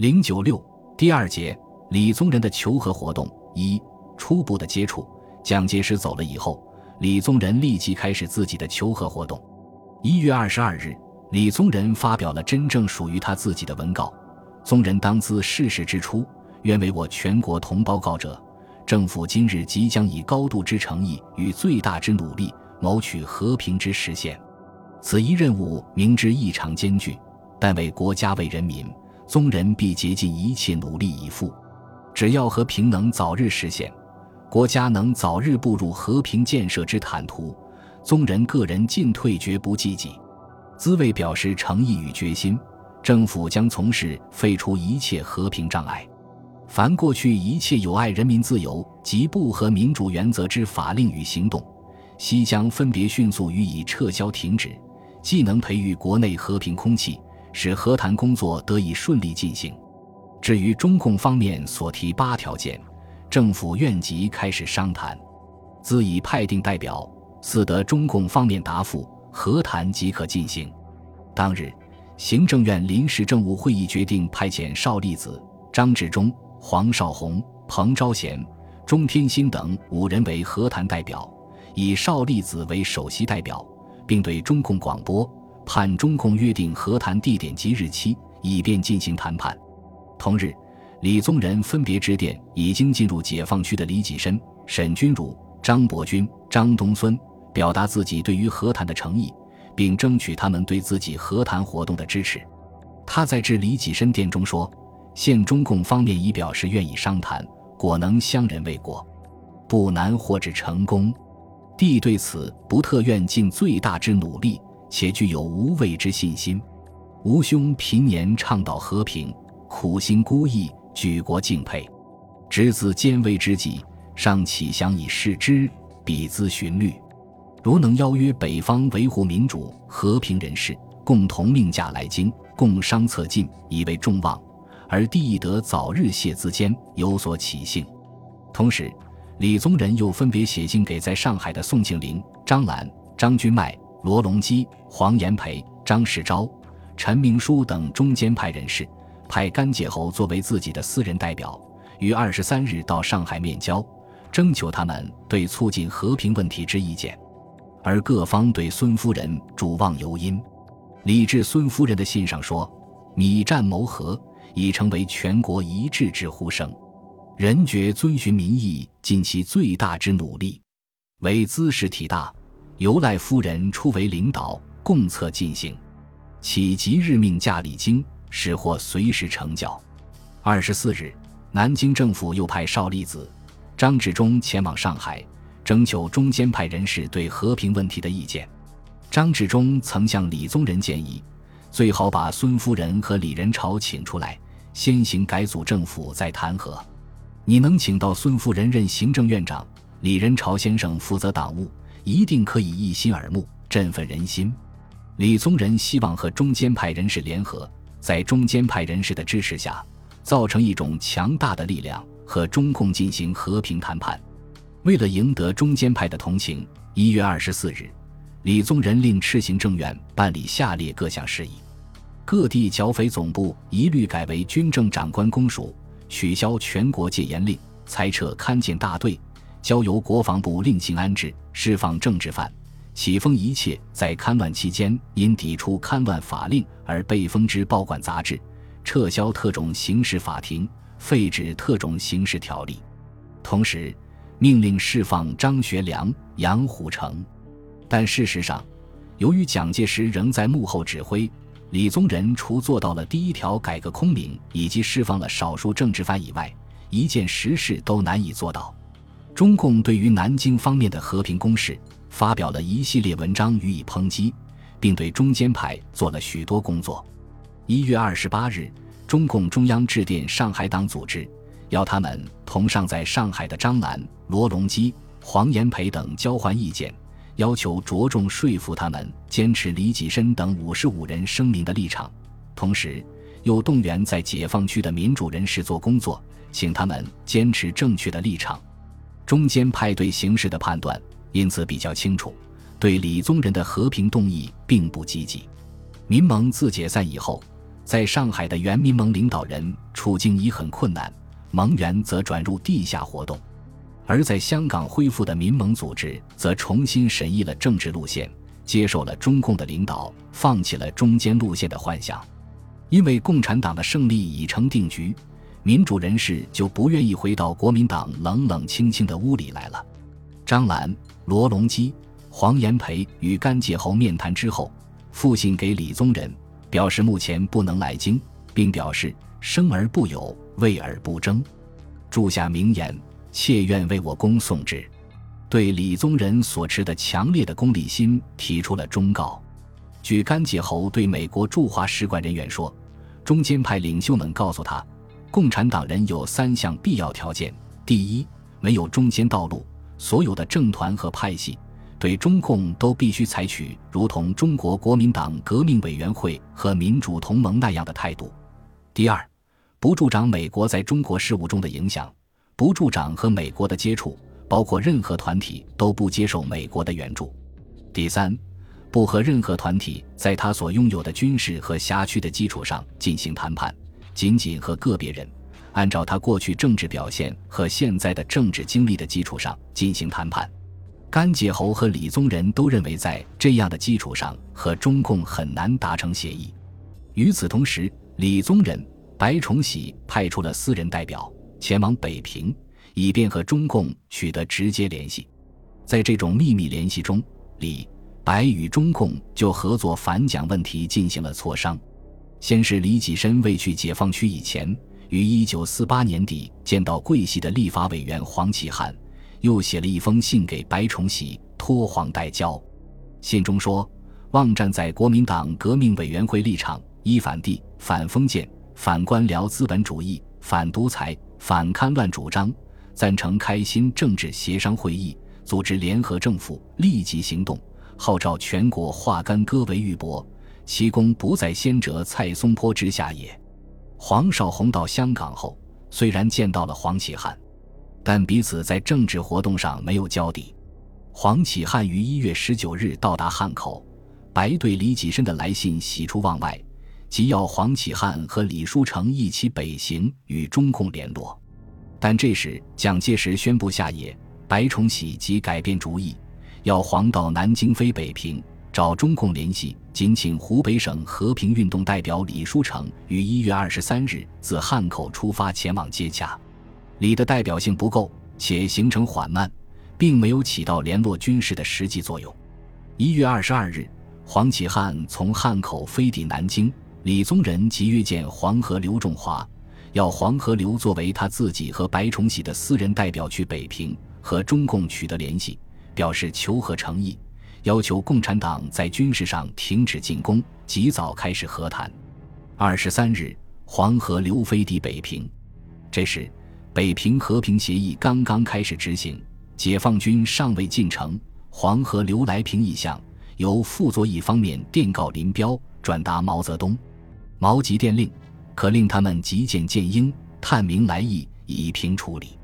零九六第二节，李宗仁的求和活动一初步的接触。蒋介石走了以后，李宗仁立即开始自己的求和活动。一月二十二日，李宗仁发表了真正属于他自己的文告：“宗仁当自逝世之初，愿为我全国同胞告者，政府今日即将以高度之诚意与最大之努力，谋取和平之实现。此一任务明知异常艰巨，但为国家为人民，宗人必竭尽一切努力以赴。只要和平能早日实现。”国家能早日步入和平建设之坦途，宗人个人进退绝不积极。兹为表示诚意与决心，政府将从事废除一切和平障碍，凡过去一切有碍人民自由及不合民主原则之法令与行动，悉将分别迅速予以撤销停止，既能培育国内和平空气，使和谈工作得以顺利进行。至于中共方面所提八条件。政府愿即开始商谈，自已派定代表，似得中共方面答复，和谈即可进行。当日，行政院临时政务会议决定派遣邵力子、张治中、黄绍竑、彭昭贤、钟天心等五人为和谈代表，以邵力子为首席代表，并对中共广播，盼中共约定和谈地点及日期，以便进行谈判。同日。李宗仁分别致电已经进入解放区的李济深、沈钧儒、张伯钧、张东荪，表达自己对于和谈的诚意，并争取他们对自己和谈活动的支持。他在致李济深电中说：“现中共方面已表示愿意商谈，果能相人为国，不难获至成功。弟对此不特愿尽最大之努力，且具有无畏之信心。吾兄平年倡导和平，苦心孤诣。”举国敬佩，执子艰危之际，尚启想以示之，彼兹循律。如能邀约北方维护民主和平人士，共同命驾来京，共商策进，以为众望。而帝亦得早日谢资间，有所起兴。同时，李宗仁又分别写信给在上海的宋庆龄、张澜、张君迈、罗隆基、黄炎培、张世钊、陈明书等中间派人士。派甘介侯作为自己的私人代表，于二十三日到上海面交，征求他们对促进和平问题之意见。而各方对孙夫人主望尤殷。李治孙夫人的信上说：“米战谋和，已成为全国一致之呼声。人觉遵循民意，尽其最大之努力，为兹事体大，由赖夫人出为领导，共策进行。启即日命驾礼京。”使获随时成交。二十四日，南京政府又派邵力子、张治中前往上海，征求中间派人士对和平问题的意见。张治中曾向李宗仁建议，最好把孙夫人和李仁潮请出来，先行改组政府，再谈和。你能请到孙夫人任行政院长，李仁潮先生负责党务，一定可以一心耳目，振奋人心。李宗仁希望和中间派人士联合。在中间派人士的支持下，造成一种强大的力量，和中共进行和平谈判。为了赢得中间派的同情，一月二十四日，李宗仁令赤行政院办理下列各项事宜：各地剿匪总部一律改为军政长官公署，取消全国戒严令，裁撤看检大队，交由国防部另行安置，释放政治犯。启封一切在戡乱期间因抵触戡乱法令而被封之报馆杂志，撤销特种刑事法庭，废止特种刑事条例。同时，命令释放张学良、杨虎城。但事实上，由于蒋介石仍在幕后指挥，李宗仁除做到了第一条改革空明以及释放了少数政治犯以外，一件实事都难以做到。中共对于南京方面的和平攻势。发表了一系列文章予以抨击，并对中间派做了许多工作。一月二十八日，中共中央致电上海党组织，要他们同上在上海的张澜、罗隆基、黄炎培等交换意见，要求着重说服他们坚持李济深等五十五人声明的立场，同时又动员在解放区的民主人士做工作，请他们坚持正确的立场。中间派对形势的判断。因此比较清楚，对李宗仁的和平动议并不积极。民盟自解散以后，在上海的原民盟领导人处境已很困难，盟员则转入地下活动；而在香港恢复的民盟组织则重新审议了政治路线，接受了中共的领导，放弃了中间路线的幻想。因为共产党的胜利已成定局，民主人士就不愿意回到国民党冷冷清清的屋里来了。张澜、罗隆基、黄炎培与甘介侯面谈之后，复信给李宗仁。表示目前不能来京，并表示生而不有，为而不争，注下名言，妾愿为我公送之。对李宗仁所持的强烈的功利心提出了忠告。据甘介侯对美国驻华使馆人员说，中间派领袖们告诉他，共产党人有三项必要条件：第一，没有中间道路，所有的政团和派系。对中共都必须采取如同中国国民党革命委员会和民主同盟那样的态度。第二，不助长美国在中国事务中的影响，不助长和美国的接触，包括任何团体都不接受美国的援助。第三，不和任何团体在他所拥有的军事和辖区的基础上进行谈判，仅仅和个别人按照他过去政治表现和现在的政治经历的基础上进行谈判。甘介侯和李宗仁都认为，在这样的基础上和中共很难达成协议。与此同时，李宗仁、白崇禧派出了私人代表前往北平，以便和中共取得直接联系。在这种秘密联系中，李、白与中共就合作反蒋问题进行了磋商。先是李济深未去解放区以前，于1948年底见到桂系的立法委员黄启汉。又写了一封信给白崇禧，托黄代交。信中说：“望站在国民党革命委员会立场，依反帝、反封建、反官僚资本主义、反独裁、反戡乱主张，赞成开新政治协商会议，组织联合政府，立即行动，号召全国化干戈为玉帛，其功不在先者蔡松坡之下也。”黄绍竑到香港后，虽然见到了黄启汉。但彼此在政治活动上没有交底。黄启汉于一月十九日到达汉口，白对李济深的来信喜出望外，即要黄启汉和李书成一起北行与中共联络。但这时蒋介石宣布下野，白崇禧即改变主意，要黄到南京飞北平找中共联系，仅请湖北省和平运动代表李书成于一月二十三日自汉口出发前往接洽。李的代表性不够，且行程缓慢，并没有起到联络军事的实际作用。一月二十二日，黄启汉从汉口飞抵南京，李宗仁即约见黄河刘仲华，要黄河刘作为他自己和白崇禧的私人代表去北平和中共取得联系，表示求和诚意，要求共产党在军事上停止进攻，及早开始和谈。二十三日，黄河流飞抵北平，这时。北平和平协议刚刚开始执行，解放军尚未进城。黄河流来平意向，由傅作义方面电告林彪，转达毛泽东。毛急电令，可令他们急见建英，探明来意，以平处理。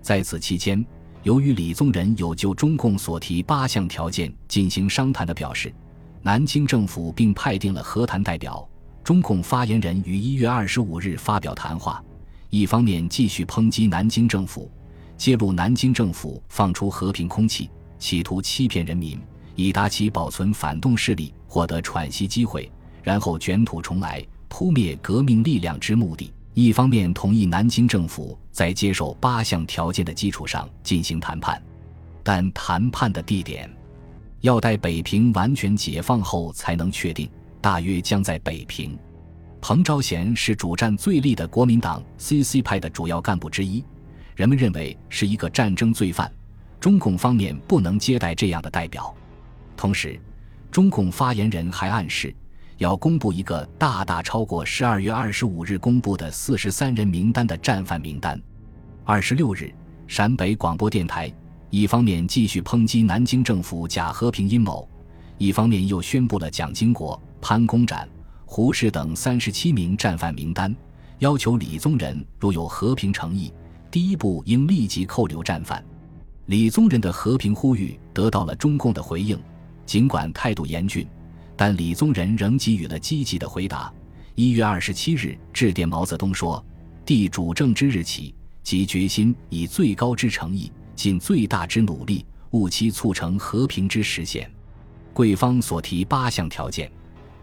在此期间，由于李宗仁有就中共所提八项条件进行商谈的表示，南京政府并派定了和谈代表。中共发言人于一月二十五日发表谈话。一方面继续抨击南京政府，揭露南京政府放出和平空气，企图欺骗人民，以达其保存反动势力获得喘息机会，然后卷土重来，扑灭革命力量之目的；一方面同意南京政府在接受八项条件的基础上进行谈判，但谈判的地点要待北平完全解放后才能确定，大约将在北平。彭昭贤是主战最力的国民党 CC 派的主要干部之一，人们认为是一个战争罪犯，中共方面不能接待这样的代表。同时，中共发言人还暗示要公布一个大大超过十二月二十五日公布的四十三人名单的战犯名单。二十六日，陕北广播电台一方面继续抨击南京政府假和平阴谋，一方面又宣布了蒋经国、潘公展。胡适等三十七名战犯名单，要求李宗仁如有和平诚意，第一步应立即扣留战犯。李宗仁的和平呼吁得到了中共的回应，尽管态度严峻，但李宗仁仍给予了积极的回答，一月二十七日致电毛泽东说：“帝主政之日起，即决心以最高之诚意，尽最大之努力，务期促成和平之实现。贵方所提八项条件，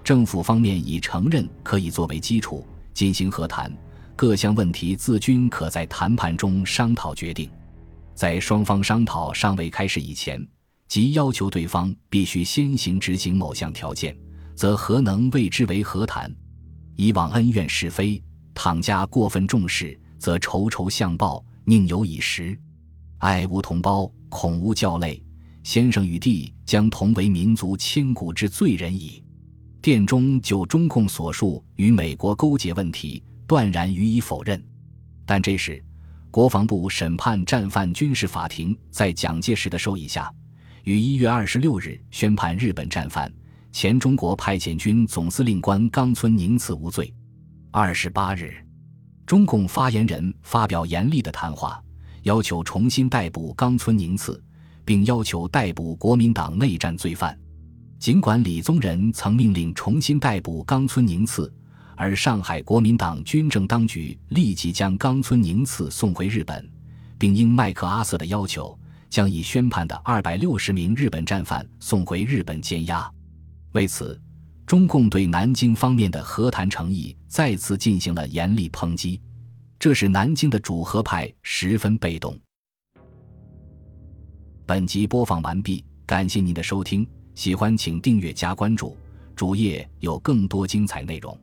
政府方面已承认可以作为基础进行和谈，各项问题自均可在谈判中商讨决定。在双方商讨尚未开始以前，即要求对方必须先行执行某项条件，则何能谓之为和谈？”以往恩怨是非，倘加过分重视，则仇仇相报，宁有以时。爱吾同胞，恐无教类。先生与弟将同为民族千古之罪人矣。殿中就中共所述与美国勾结问题，断然予以否认。但这时，国防部审判战犯军事法庭在蒋介石的授意下，于一月二十六日宣判日本战犯。前中国派遣军总司令官冈村宁次无罪。二十八日，中共发言人发表严厉的谈话，要求重新逮捕冈村宁次，并要求逮捕国民党内战罪犯。尽管李宗仁曾命令重新逮捕冈村宁次，而上海国民党军政当局立即将冈村宁次送回日本，并应麦克阿瑟的要求，将已宣判的二百六十名日本战犯送回日本监押。为此，中共对南京方面的和谈诚意再次进行了严厉抨击，这使南京的主和派十分被动。本集播放完毕，感谢您的收听，喜欢请订阅加关注，主页有更多精彩内容。